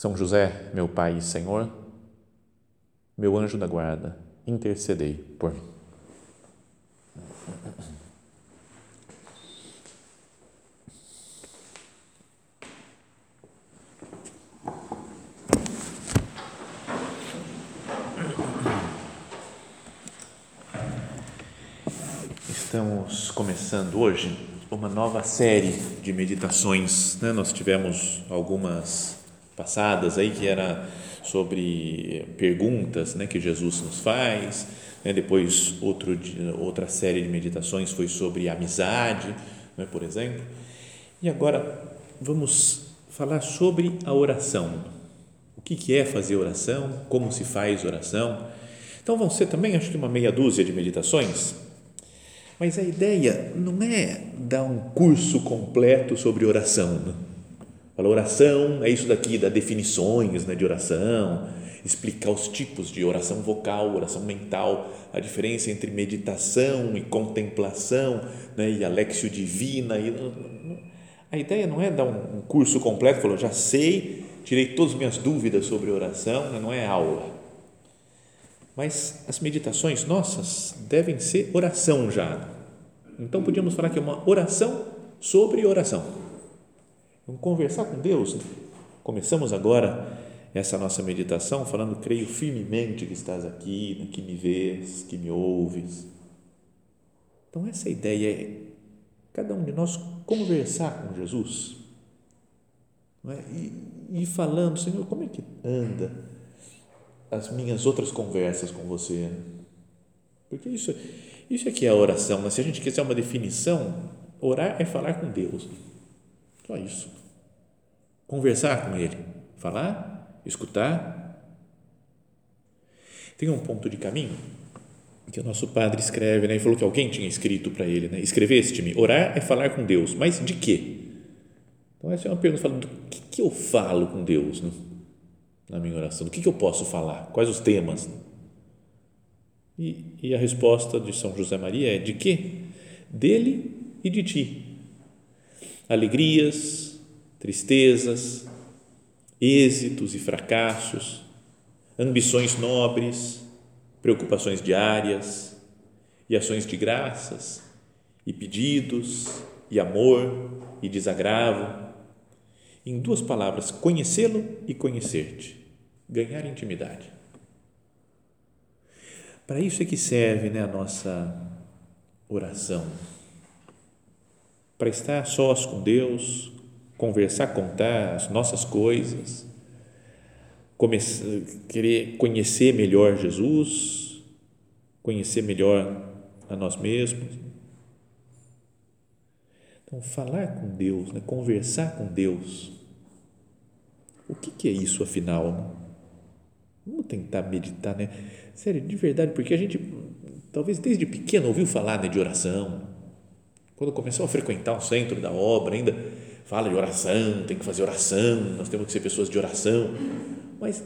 são José, meu Pai e Senhor, meu anjo da guarda, intercedei por mim. Estamos começando hoje uma nova série de meditações. Né? Nós tivemos algumas passadas aí que era sobre perguntas né, que Jesus nos faz. Né? Depois outro, outra série de meditações foi sobre amizade, né, por exemplo. E agora vamos falar sobre a oração. O que, que é fazer oração? Como se faz oração? Então vão ser também acho que uma meia dúzia de meditações. Mas a ideia não é dar um curso completo sobre oração. Né? Fala, oração é isso daqui, dar definições né, de oração, explicar os tipos de oração vocal, oração mental, a diferença entre meditação e contemplação, né, e alexio divina. E, a ideia não é dar um curso completo, falou, já sei, tirei todas as minhas dúvidas sobre oração, né, não é aula. Mas as meditações nossas devem ser oração já. Então podíamos falar que é uma oração sobre oração Vamos conversar com Deus. Começamos agora essa nossa meditação falando, creio firmemente que estás aqui, que me vês, que me ouves. Então, essa ideia é cada um de nós conversar com Jesus é? e, e falando, Senhor, como é que anda as minhas outras conversas com você? Porque isso, isso é que é a oração. Mas se a gente quiser uma definição, orar é falar com Deus. Só isso conversar com ele, falar, escutar. Tem um ponto de caminho que o nosso padre escreve, né? Ele falou que alguém tinha escrito para ele, né? Escreveste-me, orar é falar com Deus, mas de quê? Então essa é uma pergunta, falando, do que, que eu falo com Deus né? na minha oração? Do que, que eu posso falar? Quais os temas? E, e a resposta de São José Maria é de quê? Dele e de ti. Alegrias, tristezas, êxitos e fracassos, ambições nobres, preocupações diárias e ações de graças e pedidos e amor e desagravo. Em duas palavras, conhecê-lo e conhecer-te, ganhar intimidade. Para isso é que serve né, a nossa oração. Para estar sós com Deus, conversar, contar as nossas coisas, começar, querer conhecer melhor Jesus, conhecer melhor a nós mesmos. Então, falar com Deus, né? conversar com Deus. O que, que é isso, afinal? Vamos tentar meditar, né? Sério, de verdade, porque a gente, talvez desde pequeno, ouviu falar né, de oração. Quando começou a frequentar o centro da obra, ainda fala de oração, tem que fazer oração, nós temos que ser pessoas de oração, mas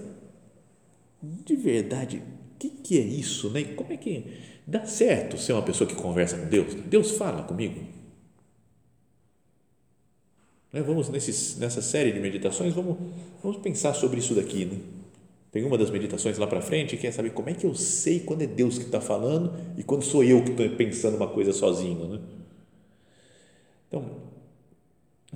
de verdade, o que, que é isso? Né? Como é que dá certo ser uma pessoa que conversa com Deus? Deus fala comigo. Né? Vamos nesses, nessa série de meditações, vamos, vamos pensar sobre isso daqui. Né? Tem uma das meditações lá para frente que é saber como é que eu sei quando é Deus que está falando e quando sou eu que estou pensando uma coisa sozinho. Né? Então,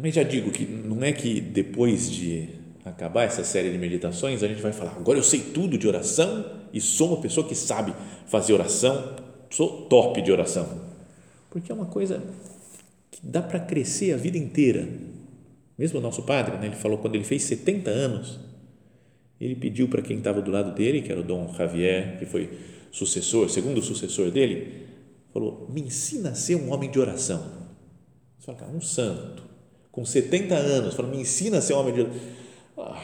mas já digo que não é que depois de acabar essa série de meditações a gente vai falar, agora eu sei tudo de oração e sou uma pessoa que sabe fazer oração, sou top de oração. Porque é uma coisa que dá para crescer a vida inteira. Mesmo o nosso padre, né, ele falou quando ele fez 70 anos, ele pediu para quem estava do lado dele, que era o Dom Javier, que foi sucessor, segundo sucessor dele, falou: me ensina a ser um homem de oração. Você fala, um santo com 70 anos, falando, me ensina a ser homem de ah,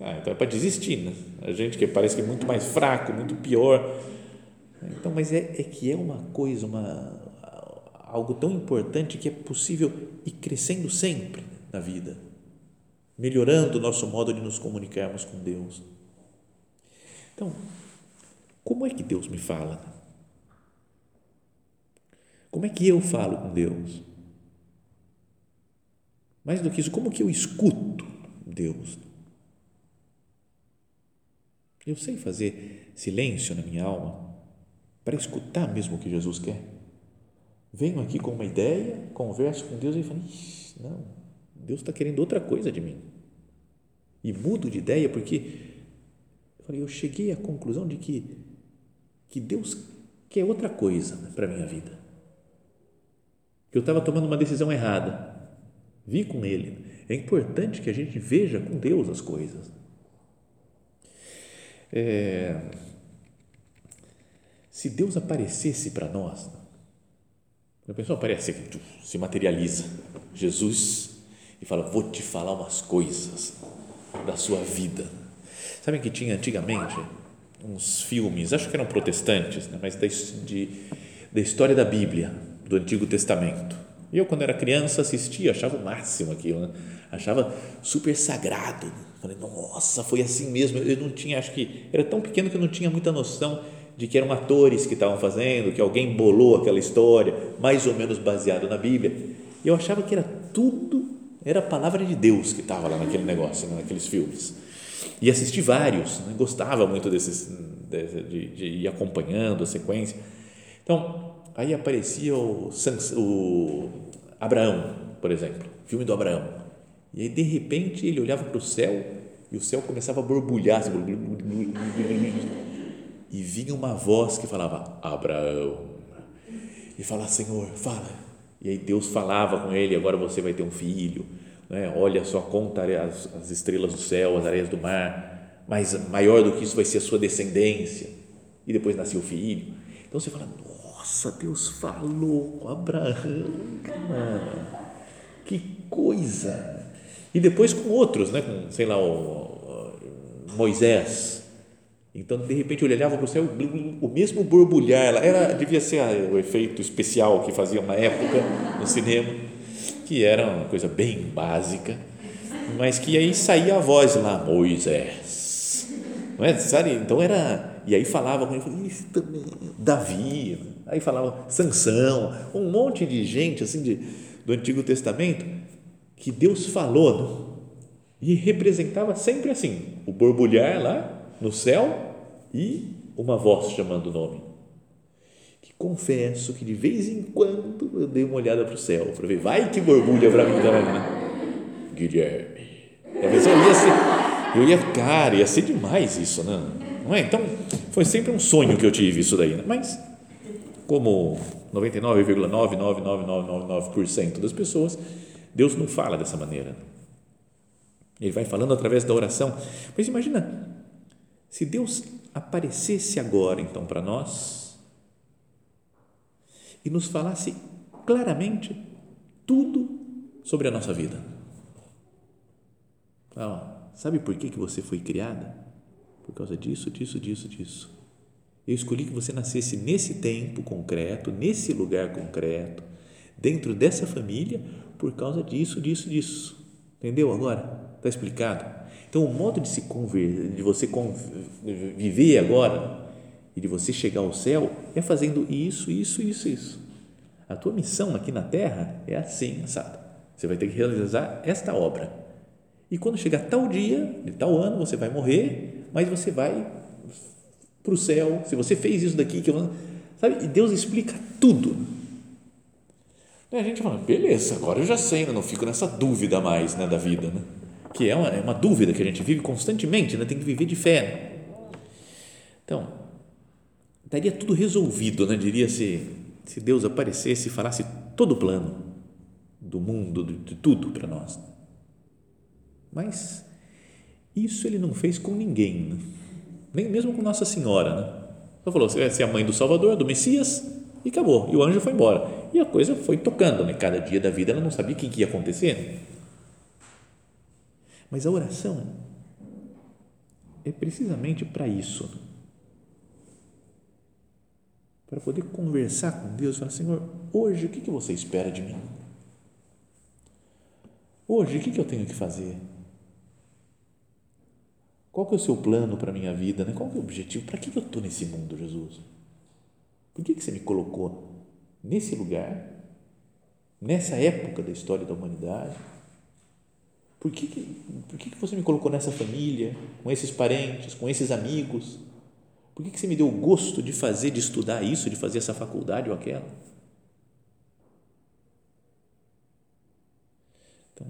Ah, então é para desistir, né? A gente que parece que é muito mais fraco, muito pior. Então, mas é, é que é uma coisa, uma, algo tão importante que é possível ir crescendo sempre na vida, melhorando o nosso modo de nos comunicarmos com Deus. Então, como é que Deus me fala? Como é que eu falo com Deus? Mais do que isso, como que eu escuto Deus? Eu sei fazer silêncio na minha alma para escutar mesmo o que Jesus quer. Venho aqui com uma ideia, converso com Deus e falo: não, Deus está querendo outra coisa de mim. E mudo de ideia porque eu, falei, eu cheguei à conclusão de que, que Deus quer outra coisa para a minha vida. Que eu estava tomando uma decisão errada. Vi com Ele. É importante que a gente veja com Deus as coisas. É, se Deus aparecesse para nós, a pessoa aparece, se materializa, Jesus, e fala: Vou te falar umas coisas da sua vida. Sabem que tinha antigamente uns filmes, acho que eram protestantes, né, mas de, da história da Bíblia, do Antigo Testamento. Eu, quando era criança, assistia, achava o máximo aquilo, né? achava super sagrado. Falei, nossa, foi assim mesmo. Eu não tinha, acho que era tão pequeno que eu não tinha muita noção de que eram atores que estavam fazendo, que alguém bolou aquela história, mais ou menos baseado na Bíblia. Eu achava que era tudo, era a palavra de Deus que estava lá naquele negócio, né, naqueles filmes. E assisti vários, né, gostava muito desses, de, de, de, ir acompanhando a sequência. Então, aí aparecia o, o Abraão, por exemplo, filme do Abraão e aí, de repente, ele olhava para o céu e o céu começava a borbulhar. Assim, e vinha uma voz que falava: Abraão. E falava: Senhor, fala. E aí Deus falava com ele: Agora você vai ter um filho. Né? Olha só, conta as, as estrelas do céu, as areias do mar. Mas maior do que isso vai ser a sua descendência. E depois nasceu o filho. Então você fala: Nossa, Deus falou com Abraão. Mano, que coisa! E depois com outros, né? com, sei lá, o, o Moisés. Então, de repente, ele olhava para o céu, o mesmo borbulhar, era, devia ser o efeito especial que faziam na época no cinema, que era uma coisa bem básica, mas que aí saía a voz lá, Moisés. Não é? Sabe? Então era. E aí falava com ele, também, Davi, aí falava Sansão, um monte de gente assim de, do Antigo Testamento que Deus falou né? e representava sempre assim: o borbulhar lá no céu e uma voz chamando o nome. Que confesso que de vez em quando eu dei uma olhada para o céu para ver, vai que borbulha para mim também, né? Guilherme. A pessoa ia ser, eu ia, cara, ia ser demais isso, né? Não é? Então, foi sempre um sonho que eu tive isso daí, né? mas como 99,99999% das pessoas Deus não fala dessa maneira. Ele vai falando através da oração. Mas imagina, se Deus aparecesse agora, então, para nós e nos falasse claramente tudo sobre a nossa vida. Ah, sabe por que, que você foi criada? Por causa disso, disso, disso, disso. Eu escolhi que você nascesse nesse tempo concreto, nesse lugar concreto, dentro dessa família, por causa disso, disso, disso. Entendeu agora? Está explicado? Então, o modo de se conver, de você viver agora e de você chegar ao céu é fazendo isso, isso, isso, isso. A tua missão aqui na Terra é assim, sabe? Você vai ter que realizar esta obra. E quando chegar tal dia, de tal ano, você vai morrer, mas você vai para o céu. Se você fez isso daqui, que eu, sabe? E Deus explica tudo e a gente fala, beleza, agora eu já sei, né? não fico nessa dúvida mais né, da vida, né? que é uma, é uma dúvida que a gente vive constantemente, né? tem que viver de fé. Né? Então, estaria tudo resolvido, né? diria se, se Deus aparecesse e falasse todo o plano do mundo, de, de tudo para nós. Mas isso ele não fez com ninguém, né? Nem mesmo com Nossa Senhora. Né? Só falou, você é a mãe do Salvador, do Messias, e acabou. E o anjo foi embora. E a coisa foi tocando, né? Cada dia da vida ela não sabia o que ia acontecer. Mas a oração é precisamente para isso. Para poder conversar com Deus e falar: Senhor, hoje o que, você espera de mim? Hoje o que eu tenho que fazer? Qual que é o seu plano para a minha vida? Né? Qual que é o objetivo? Para que, eu estou nesse mundo, Jesus? Por que, que você me colocou nesse lugar, nessa época da história da humanidade? Por que, que, por que, que você me colocou nessa família, com esses parentes, com esses amigos? Por que, que você me deu o gosto de fazer, de estudar isso, de fazer essa faculdade ou aquela? Então,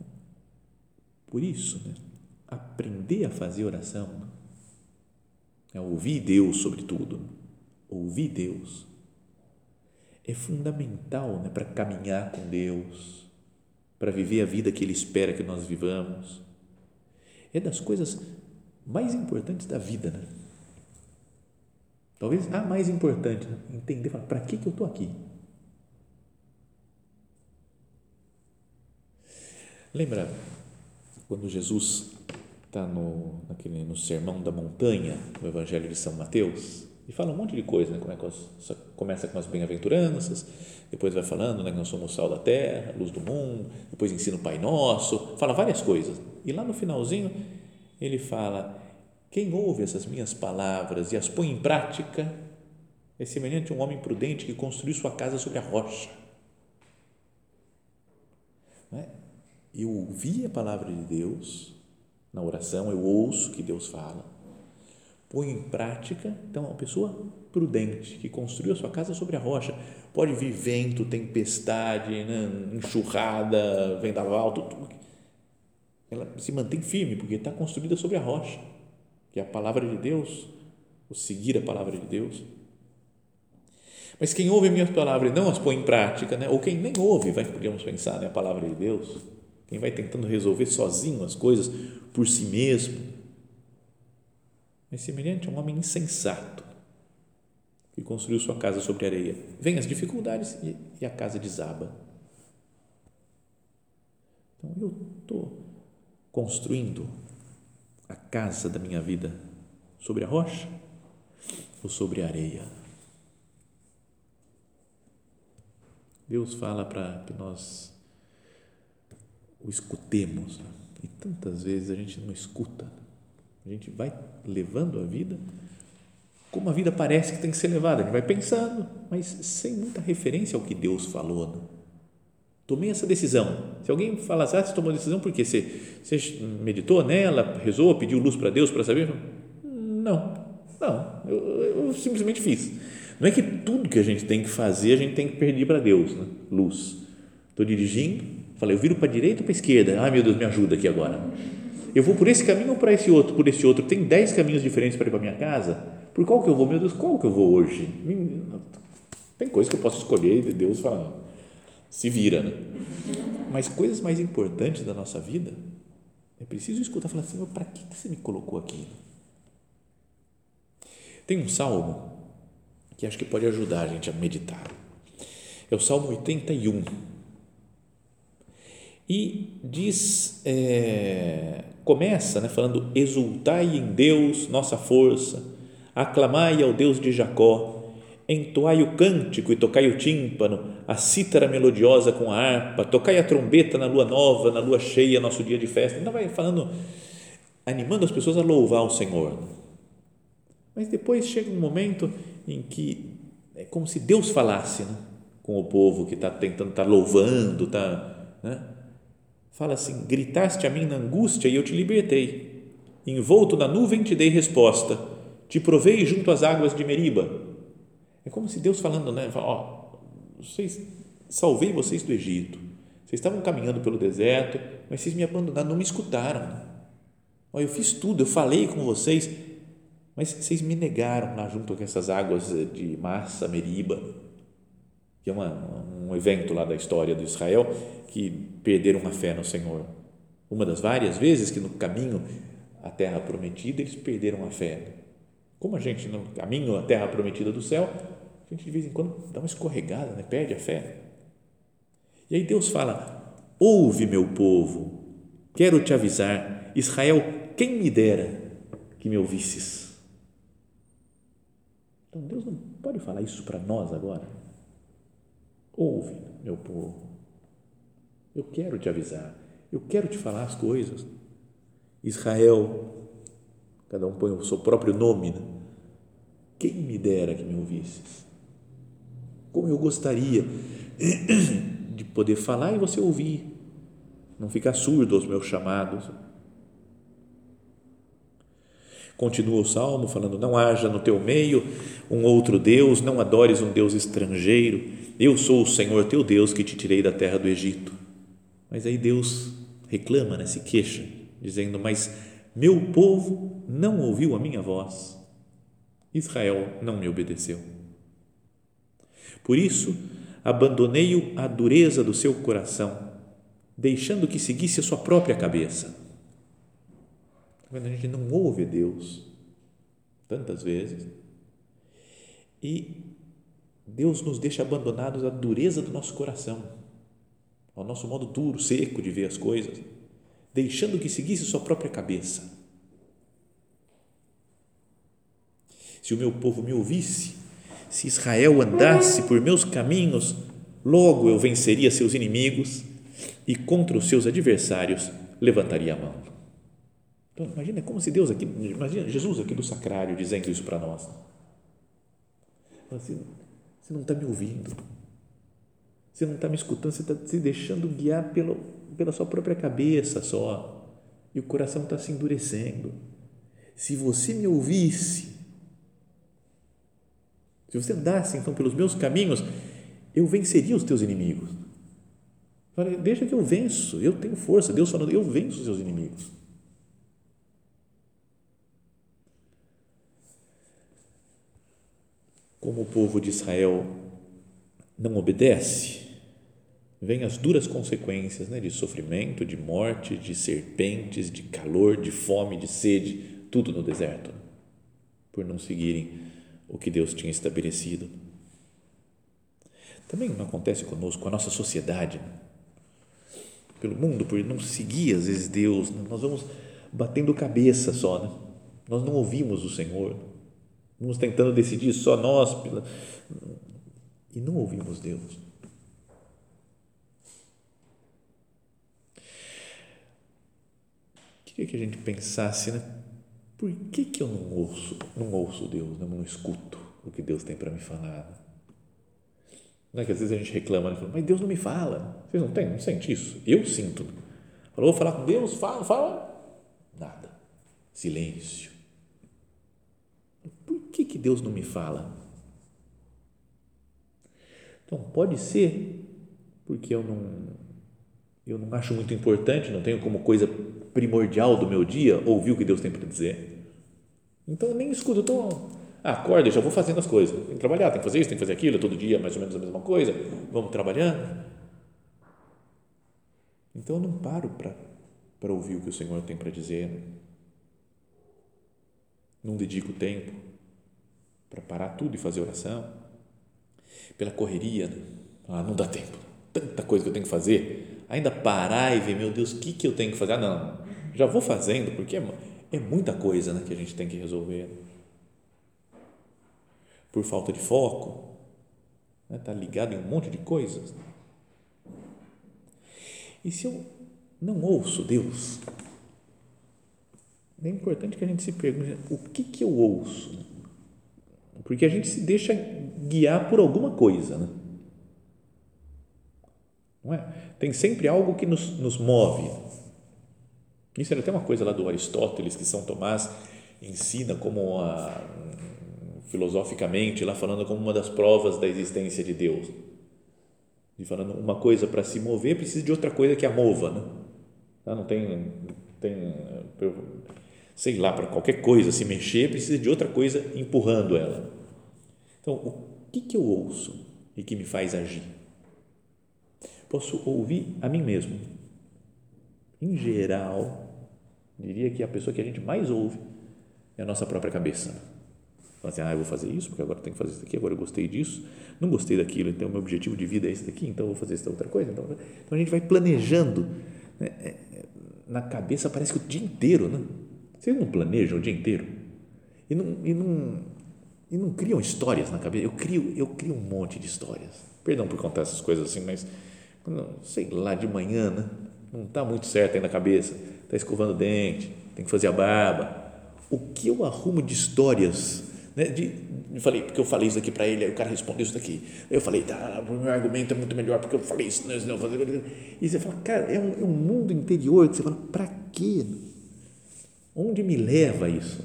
por isso, né, aprender a fazer oração é ouvir Deus, sobretudo, ouvir Deus é fundamental né, para caminhar com Deus, para viver a vida que Ele espera que nós vivamos. É das coisas mais importantes da vida, né? Talvez a mais importante, né? entender, para que, que eu estou aqui? Lembra quando Jesus está no, naquele, no Sermão da Montanha, no Evangelho de São Mateus, e fala um monte de coisa, né? Como é que começa com as bem-aventuranças, depois vai falando né, que nós somos sal da terra, luz do mundo, depois ensina o Pai Nosso, fala várias coisas. E lá no finalzinho ele fala: quem ouve essas minhas palavras e as põe em prática é semelhante a um homem prudente que construiu sua casa sobre a rocha. Não é? Eu ouvi a palavra de Deus na oração, eu ouço que Deus fala, ponho em prática. Então, uma pessoa prudente que construiu a sua casa sobre a rocha. Pode vir vento, tempestade, né, enxurrada, vendaval, tudo. Ela se mantém firme porque está construída sobre a rocha, que é a palavra de Deus, o seguir a palavra de Deus. Mas quem ouve a minha palavra e não as põe em prática, né? ou quem nem ouve, vai, podemos pensar, né? a palavra de Deus, quem vai tentando resolver sozinho as coisas por si mesmo, é semelhante a um homem insensato que construiu sua casa sobre areia. Vêm as dificuldades e, e a casa desaba. Então eu estou construindo a casa da minha vida sobre a rocha ou sobre a areia? Deus fala para que nós o escutemos. Né? E tantas vezes a gente não escuta. A gente vai levando a vida como a vida parece que tem que ser levada. A gente vai pensando, mas sem muita referência ao que Deus falou. Né? Tomei essa decisão. Se alguém falasse, ah, você tomou a decisão porque você, você meditou nela, rezou, pediu luz para Deus para saber? Não, não, eu, eu, simplesmente fiz. Não é que tudo que a gente tem que fazer a gente tem que pedir para Deus, né? luz. Estou dirigindo, falei, eu viro para a direita ou para a esquerda? Ai meu Deus, me ajuda aqui agora. Eu vou por esse caminho ou para esse outro? Por esse outro. Tem dez caminhos diferentes para ir para minha casa? Por qual que eu vou? Meu Deus, qual que eu vou hoje? Tem coisas que eu posso escolher e Deus fala, se vira, né? Mas coisas mais importantes da nossa vida, é preciso escutar, falar assim, para que você me colocou aqui? Tem um salmo que acho que pode ajudar a gente a meditar. É o Salmo 81. E diz, é, começa né, falando: Exultai em Deus, nossa força, aclamai ao Deus de Jacó, entoai o cântico e tocai o tímpano, a cítara melodiosa com a harpa, tocai a trombeta na lua nova, na lua cheia, nosso dia de festa. Ainda vai falando, animando as pessoas a louvar o Senhor. Mas depois chega um momento em que é como se Deus falasse né, com o povo que está tentando, está louvando, está, né? Fala assim: gritaste a mim na angústia e eu te libertei. Envolto na nuvem te dei resposta. Te provei junto às águas de Meriba. É como se Deus falando, né? Fala, ó, vocês, salvei vocês do Egito. Vocês estavam caminhando pelo deserto, mas vocês me abandonaram, não me escutaram. Né? Ó, eu fiz tudo, eu falei com vocês, mas vocês me negaram lá junto com essas águas de Massa, Meriba, é uma, um evento lá da história do Israel, que perderam a fé no Senhor. Uma das várias vezes que no caminho à terra prometida eles perderam a fé. Como a gente no caminho à terra prometida do céu, a gente de vez em quando dá uma escorregada, né? perde a fé. E aí Deus fala: Ouve, meu povo, quero te avisar, Israel, quem me dera que me ouvisses. Então Deus não pode falar isso para nós agora. Ouve, meu povo. Eu quero te avisar. Eu quero te falar as coisas. Israel, cada um põe o seu próprio nome. Né? Quem me dera que me ouvisses. Como eu gostaria de poder falar e você ouvir. Não ficar surdo aos meus chamados. Continua o salmo falando: Não haja no teu meio um outro Deus, não adores um Deus estrangeiro. Eu sou o Senhor teu Deus que te tirei da terra do Egito. Mas aí Deus reclama, né, se queixa, dizendo: Mas meu povo não ouviu a minha voz. Israel não me obedeceu. Por isso, abandonei-o à dureza do seu coração, deixando que seguisse a sua própria cabeça quando a gente não ouve Deus, tantas vezes, e Deus nos deixa abandonados à dureza do nosso coração, ao nosso modo duro, seco de ver as coisas, deixando que seguisse sua própria cabeça. Se o meu povo me ouvisse, se Israel andasse por meus caminhos, logo eu venceria seus inimigos e contra os seus adversários levantaria a mão. Então, imagina, como se Deus aqui, imagina Jesus aqui do sacrário dizendo isso para nós. Assim, você não está me ouvindo, você não está me escutando, você está se deixando guiar pelo, pela sua própria cabeça só, e o coração está se endurecendo. Se você me ouvisse, se você andasse então pelos meus caminhos, eu venceria os teus inimigos. Deixa que eu venço, eu tenho força. Deus falando, eu venço os seus inimigos. Como o povo de Israel não obedece, vem as duras consequências né, de sofrimento, de morte, de serpentes, de calor, de fome, de sede, tudo no deserto, por não seguirem o que Deus tinha estabelecido. Também não acontece conosco, com a nossa sociedade, né? pelo mundo, por não seguir às vezes Deus, nós vamos batendo cabeça só, né? nós não ouvimos o Senhor, Vamos tentando decidir só nós pela... e não ouvimos Deus. Queria que a gente pensasse, né? Por que, que eu não ouço, não ouço Deus, né? não escuto o que Deus tem para me falar? Não é que às vezes a gente reclama, né? mas Deus não me fala. Vocês não têm? Não sente isso? Eu sinto. Falou, vou falar com Deus, fala, fala. Nada. Silêncio que, que Deus não me fala? Então, pode ser porque eu não, eu não acho muito importante, não tenho como coisa primordial do meu dia ouvir o que Deus tem para dizer. Então, nem escuto, ah, acorda, já vou fazendo as coisas. Tem que trabalhar, tem que fazer isso, tem que fazer aquilo, todo dia mais ou menos a mesma coisa. Vamos trabalhando. Então, eu não paro para ouvir o que o Senhor tem para dizer. Não dedico tempo para parar tudo e fazer oração. Pela correria, né? ah, não dá tempo, tanta coisa que eu tenho que fazer. Ainda parar e ver, meu Deus, o que, que eu tenho que fazer? Ah, não, já vou fazendo, porque é, é muita coisa né, que a gente tem que resolver. Por falta de foco, está né, tá ligado em um monte de coisas. E se eu não ouço Deus, é importante que a gente se pergunte: o que, que eu ouço? Porque a gente se deixa guiar por alguma coisa, né? Não é? Tem sempre algo que nos, nos move. Isso era até uma coisa lá do Aristóteles, que São Tomás ensina como a, filosoficamente, lá falando como uma das provas da existência de Deus. E falando uma coisa para se mover precisa de outra coisa que a mova, né? Tá? Não tem, tem sei lá, para qualquer coisa se mexer, precisa de outra coisa empurrando ela. Então, o que, que eu ouço e que me faz agir? Posso ouvir a mim mesmo. Em geral, diria que a pessoa que a gente mais ouve é a nossa própria cabeça. Fala assim, ah, eu vou fazer isso, porque agora tenho que fazer isso aqui, agora eu gostei disso, não gostei daquilo, então o meu objetivo de vida é esse daqui, então eu vou fazer essa outra coisa. Então, então a gente vai planejando. Né? É, na cabeça parece que o dia inteiro, né? Vocês não planejam o dia inteiro? E não, e não, e não criam histórias na cabeça? Eu crio, eu crio um monte de histórias. Perdão por contar essas coisas assim, mas, sei lá, de manhã, né? não está muito certo aí na cabeça, está escovando o dente, tem que fazer a barba. O que eu arrumo de histórias né, de, eu falei, porque eu falei isso aqui para ele, aí o cara respondeu isso daqui. Eu falei, tá, o meu argumento é muito melhor porque eu falei isso. Não, não, e você fala, cara, é um, é um mundo interior que você fala, para quê? Onde me leva isso?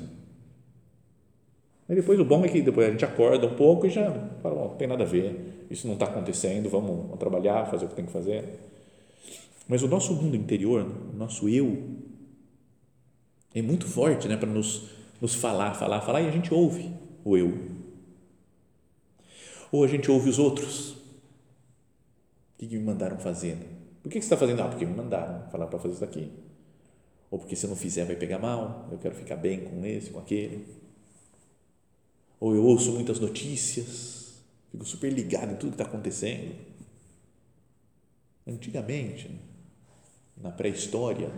Aí depois o bom é que depois a gente acorda um pouco e já fala, não tem nada a ver, isso não está acontecendo, vamos, vamos trabalhar, fazer o que tem que fazer. Mas o nosso mundo interior, o nosso eu, é muito forte né, para nos, nos falar, falar, falar e a gente ouve o eu. Ou a gente ouve os outros. O que, me mandaram fazer? Por que, você está fazendo? Ah, porque me mandaram falar para fazer isso aqui. Ou porque se eu não fizer vai pegar mal, eu quero ficar bem com esse, com aquele. Ou eu ouço muitas notícias, fico super ligado em tudo que está acontecendo. Antigamente, na pré-história,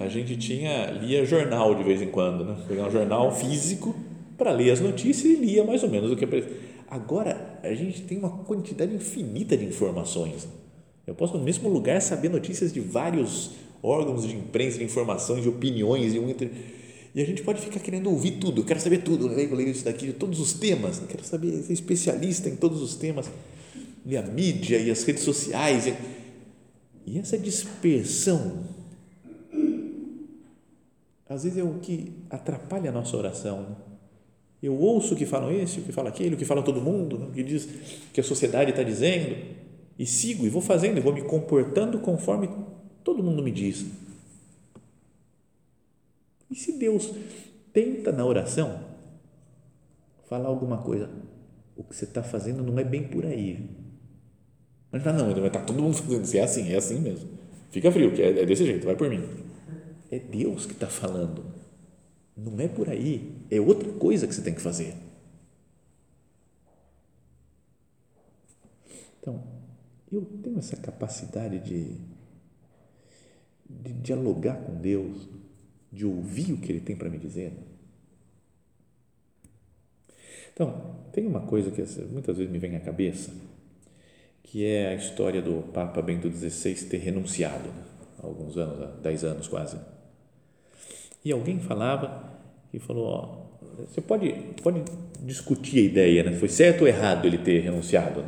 a gente tinha lia jornal de vez em quando, né? Pegar um jornal físico para ler as notícias e lia mais ou menos o que Agora a gente tem uma quantidade infinita de informações. Eu posso no mesmo lugar saber notícias de vários órgãos de imprensa, de informações, de opiniões e muito e a gente pode ficar querendo ouvir tudo. Eu quero saber tudo. Né? Eu leio isso daqui, todos os temas. Eu quero saber ser especialista em todos os temas. E a mídia e as redes sociais. E essa dispersão, às vezes é o que atrapalha a nossa oração. Né? Eu ouço o que falam esse, o que fala aquele, o que fala todo mundo, né? o que diz que a sociedade está dizendo, e sigo, e vou fazendo, e vou me comportando conforme todo mundo me diz. E se Deus tenta na oração falar alguma coisa, o que você está fazendo não é bem por aí. Mas não, não, está todo mundo fazendo isso, é assim, é assim mesmo. Fica frio, que é, é desse jeito, vai por mim. É Deus que está falando não é por aí, é outra coisa que você tem que fazer. Então, eu tenho essa capacidade de, de dialogar com Deus, de ouvir o que Ele tem para me dizer. Então, tem uma coisa que muitas vezes me vem à cabeça, que é a história do Papa Bento XVI ter renunciado, há alguns anos, há 10 anos quase e alguém falava e falou: ó, você pode, pode discutir a ideia, né? foi certo ou errado ele ter renunciado?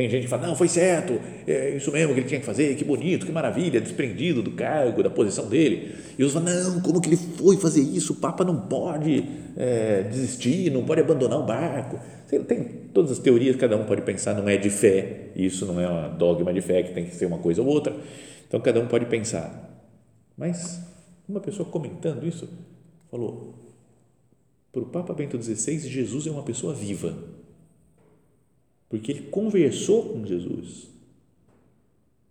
Tem gente que fala: não, foi certo, é isso mesmo que ele tinha que fazer, que bonito, que maravilha, desprendido do cargo, da posição dele. E outros falam: não, como que ele foi fazer isso? O Papa não pode é, desistir, não pode abandonar o barco. Tem todas as teorias, cada um pode pensar, não é de fé, isso não é uma dogma de fé que tem que ser uma coisa ou outra. Então cada um pode pensar. Mas uma pessoa comentando isso falou: para o Papa Bento XVI, Jesus é uma pessoa viva, porque ele conversou com Jesus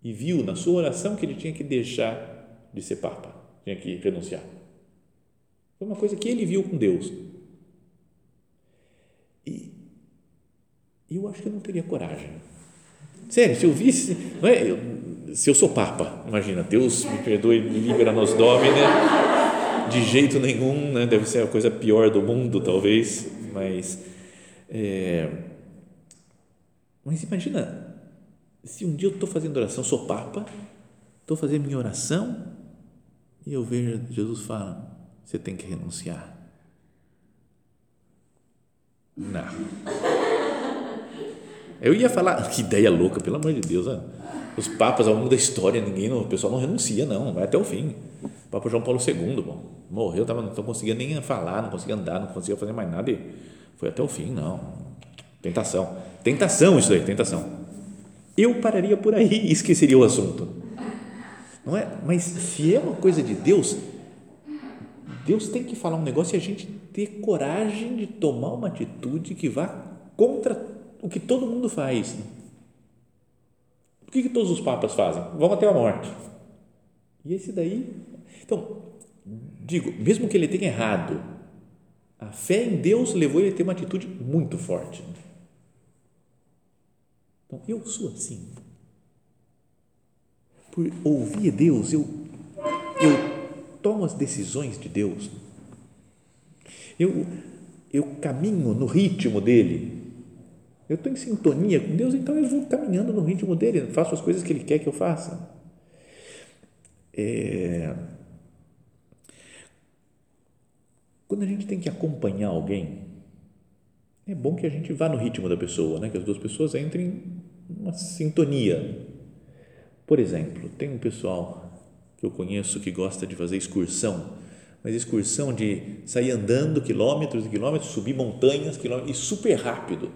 e viu na sua oração que ele tinha que deixar de ser Papa, tinha que renunciar. Foi uma coisa que ele viu com Deus. E eu acho que eu não teria coragem. Sério, se eu visse, não é, eu, se eu sou Papa, imagina, Deus me perdoe, me libera nos domine, de jeito nenhum, né? deve ser a coisa pior do mundo, talvez, mas, é, mas imagina, se um dia eu estou fazendo oração, sou Papa, estou fazendo minha oração e eu vejo Jesus fala, você tem que renunciar. Não. Eu ia falar, que ideia louca, pelo amor de Deus, né? os papas ao longo da história, ninguém, o pessoal não renuncia, não, vai até o fim. O Papa João Paulo II, bom, morreu, tava, não conseguia nem falar, não conseguia andar, não conseguia fazer mais nada e foi até o fim, não. Tentação. Tentação isso aí, tentação. Eu pararia por aí e esqueceria o assunto. Não é? Mas se é uma coisa de Deus, Deus tem que falar um negócio e a gente ter coragem de tomar uma atitude que vá contra o que todo mundo faz. O que, que todos os papas fazem? Vão até a morte. E esse daí. Então, digo, mesmo que ele tenha errado, a fé em Deus levou ele a ter uma atitude muito forte. Então, eu sou assim. Por ouvir Deus, eu, eu tomo as decisões de Deus Eu, eu caminho no ritmo dele. Eu estou em sintonia com Deus, então eu vou caminhando no ritmo dele, faço as coisas que ele quer que eu faça. É, quando a gente tem que acompanhar alguém, é bom que a gente vá no ritmo da pessoa, né? que as duas pessoas entrem numa sintonia. Por exemplo, tem um pessoal que eu conheço que gosta de fazer excursão, mas excursão de sair andando quilômetros e quilômetros, subir montanhas, quilômetros, e super rápido.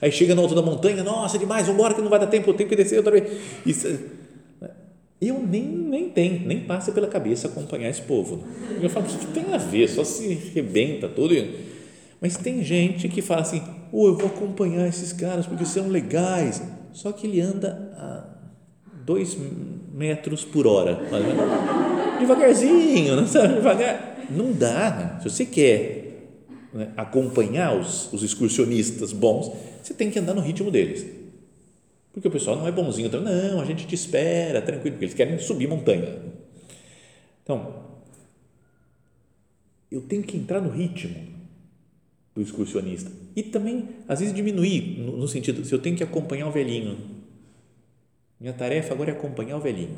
Aí chega no alto da montanha, nossa, demais, vamos embora que não vai dar tempo, eu tenho que descer outra vez. Isso, eu nem, nem tenho, nem passa pela cabeça acompanhar esse povo. Eu falo, o que tem a ver? Só se rebenta tudo. Mas tem gente que fala assim, oh, eu vou acompanhar esses caras porque são legais. Só que ele anda a dois metros por hora. Devagarzinho, não sabe? Devagar. Não dá. Né? Se você quer né, acompanhar os, os excursionistas bons, você tem que andar no ritmo deles porque o pessoal não é bonzinho, então, não, a gente te espera, tranquilo, porque eles querem subir montanha. Então, eu tenho que entrar no ritmo do excursionista e também, às vezes, diminuir, no, no sentido, se eu tenho que acompanhar o velhinho, minha tarefa agora é acompanhar o velhinho.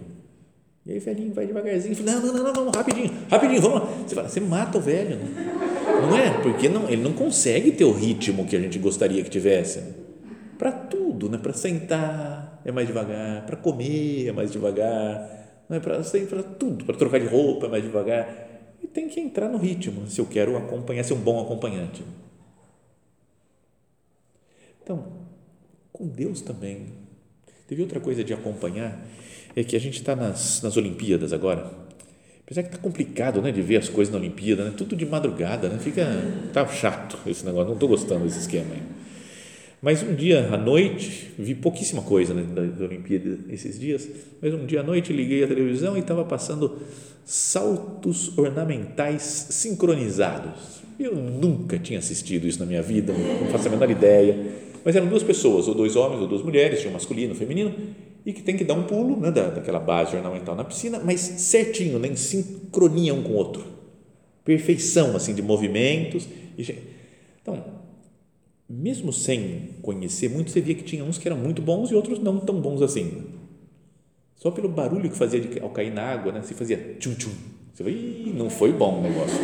E aí o velhinho vai devagarzinho, não, não, não, não, rapidinho, rapidinho, vamos lá. Você fala, você mata o velho, não, não é? Porque não, ele não consegue ter o ritmo que a gente gostaria que tivesse para tudo, né? para sentar é mais devagar, para comer é mais devagar, né? para para tudo, para trocar de roupa é mais devagar. E tem que entrar no ritmo se eu quero acompanhar, ser um bom acompanhante. Então, com Deus também. Teve outra coisa de acompanhar, é que a gente está nas, nas Olimpíadas agora. Apesar que está complicado né, de ver as coisas na Olimpíada, né? tudo de madrugada, né? fica tá chato esse negócio, não estou gostando desse esquema aí. Mas um dia à noite, vi pouquíssima coisa né, da, da Olimpíada esses dias, mas um dia à noite liguei a televisão e estava passando saltos ornamentais sincronizados. Eu nunca tinha assistido isso na minha vida, não faço a menor ideia. Mas eram duas pessoas, ou dois homens ou duas mulheres, tinha um masculino, um feminino, e que tem que dar um pulo né, da, daquela base ornamental na piscina, mas certinho, né, em sincronia um com o outro. Perfeição assim de movimentos. Então, mesmo sem conhecer muito, você via que tinha uns que eram muito bons e outros não tão bons assim. Só pelo barulho que fazia de, ao cair na água, né? Se fazia tchum tchum. Você Ih, não foi bom o negócio.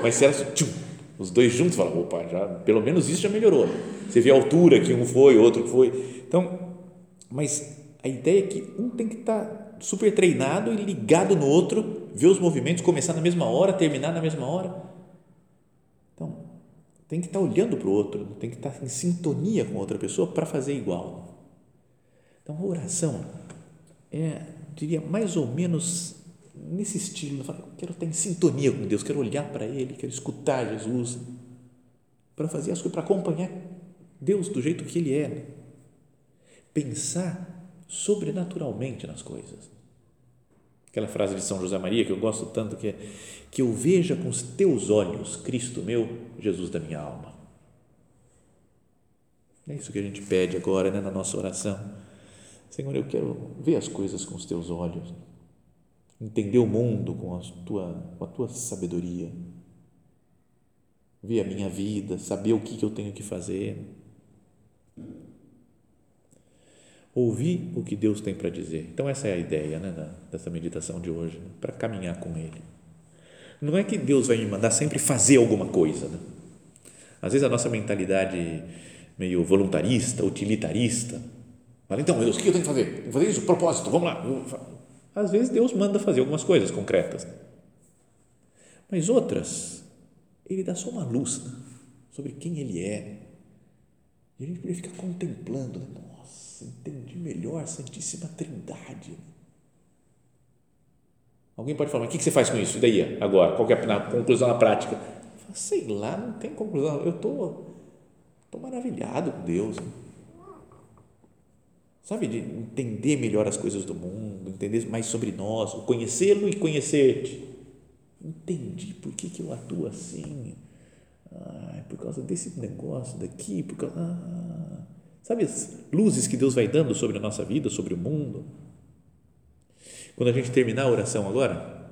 Mas se era tchum, os dois juntos, você fala, opa, já, pelo menos isso já melhorou. Você vê a altura que um foi, outro foi. Então, mas a ideia é que um tem que estar tá super treinado e ligado no outro, ver os movimentos começar na mesma hora, terminar na mesma hora tem que estar olhando para o outro, tem que estar em sintonia com outra pessoa para fazer igual. Então, a oração é, diria, mais ou menos nesse estilo. Eu quero estar em sintonia com Deus, quero olhar para Ele, quero escutar Jesus, para fazer as coisas, para acompanhar Deus do jeito que Ele é. Pensar sobrenaturalmente nas coisas. Aquela frase de São José Maria que eu gosto tanto que é que eu veja com os teus olhos Cristo meu, Jesus da minha alma. É isso que a gente pede agora né, na nossa oração. Senhor, eu quero ver as coisas com os teus olhos, entender o mundo com a tua, com a tua sabedoria, ver a minha vida, saber o que, que eu tenho que fazer ouvir o que Deus tem para dizer. Então, essa é a ideia né, da, dessa meditação de hoje, né, para caminhar com Ele. Não é que Deus vai me mandar sempre fazer alguma coisa. Né? Às vezes a nossa mentalidade meio voluntarista, utilitarista, fala, então, Deus, o que eu tenho que fazer? Tenho que fazer isso, propósito, vamos lá. Às vezes Deus manda fazer algumas coisas concretas, né? mas outras, Ele dá só uma luz né, sobre quem Ele é. E a gente precisa ficar contemplando, né? nossa, entendi melhor a Santíssima Trindade. Alguém pode falar, mas o que você faz com isso? E daí, agora? Qual é a conclusão na prática? Sei lá, não tem conclusão. Eu estou tô, tô maravilhado com Deus. Sabe, de entender melhor as coisas do mundo, entender mais sobre nós, conhecê-lo e conhecer-te. Entendi por que, que eu atuo assim. Ah, por causa desse negócio daqui, por causa. Ah, Sabe as luzes que Deus vai dando sobre a nossa vida, sobre o mundo? Quando a gente terminar a oração agora,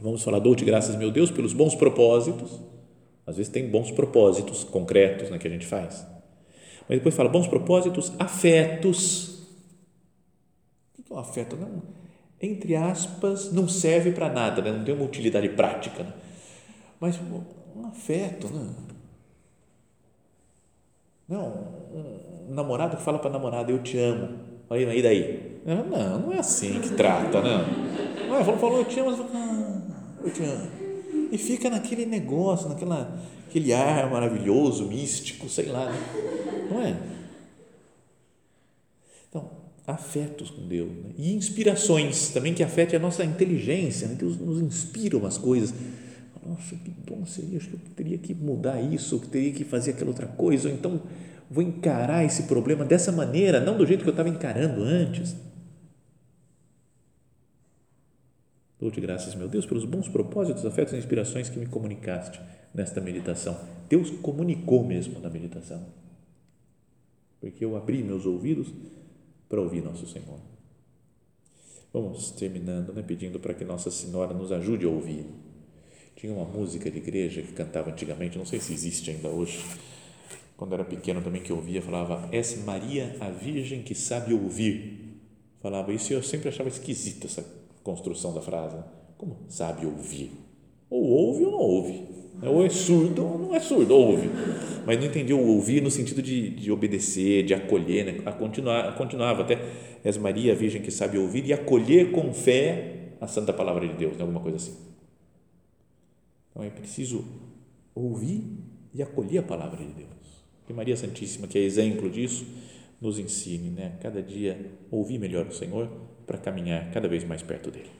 vamos falar, dou-te graças, meu Deus, pelos bons propósitos, Às vezes tem bons propósitos concretos né, que a gente faz. Mas depois fala bons propósitos, afetos. O é um afeto? Não, entre aspas, não serve para nada, né? não tem uma utilidade prática. Né? Mas um afeto, né? Não, um namorado que fala para namorada, eu te amo. Aí, aí daí? Não, não é assim que trata, não. Não é, falou, falou, eu te amo, ah, eu te amo. E fica naquele negócio, naquela, aquele ar maravilhoso, místico, sei lá, né? não é? Afetos com Deus né? e inspirações também que afetem a nossa inteligência, né? Deus nos inspira umas coisas nossa, que bom seria, acho que eu teria que mudar isso, eu teria que fazer aquela outra coisa, ou então vou encarar esse problema dessa maneira, não do jeito que eu estava encarando antes. Dou-te graças, meu Deus, pelos bons propósitos, afetos e inspirações que me comunicaste nesta meditação. Deus comunicou mesmo na meditação, porque eu abri meus ouvidos para ouvir Nosso Senhor. Vamos terminando, né, pedindo para que Nossa Senhora nos ajude a ouvir tinha uma música de igreja que cantava antigamente, não sei se existe ainda hoje. Quando era pequeno também que eu ouvia, falava: És Maria a Virgem que sabe ouvir. Falava isso e eu sempre achava esquisita essa construção da frase. Como sabe ouvir? Ou ouve ou não ouve. Ou é surdo ou não é surdo, ouve. Mas não entendia o ouvir no sentido de, de obedecer, de acolher. Né? A continuar, continuava até: És Maria a Virgem que sabe ouvir e acolher com fé a santa palavra de Deus, né? alguma coisa assim. Então é preciso ouvir e acolher a palavra de Deus. Que Maria Santíssima, que é exemplo disso, nos ensine, né? Cada dia ouvir melhor o Senhor para caminhar cada vez mais perto dele.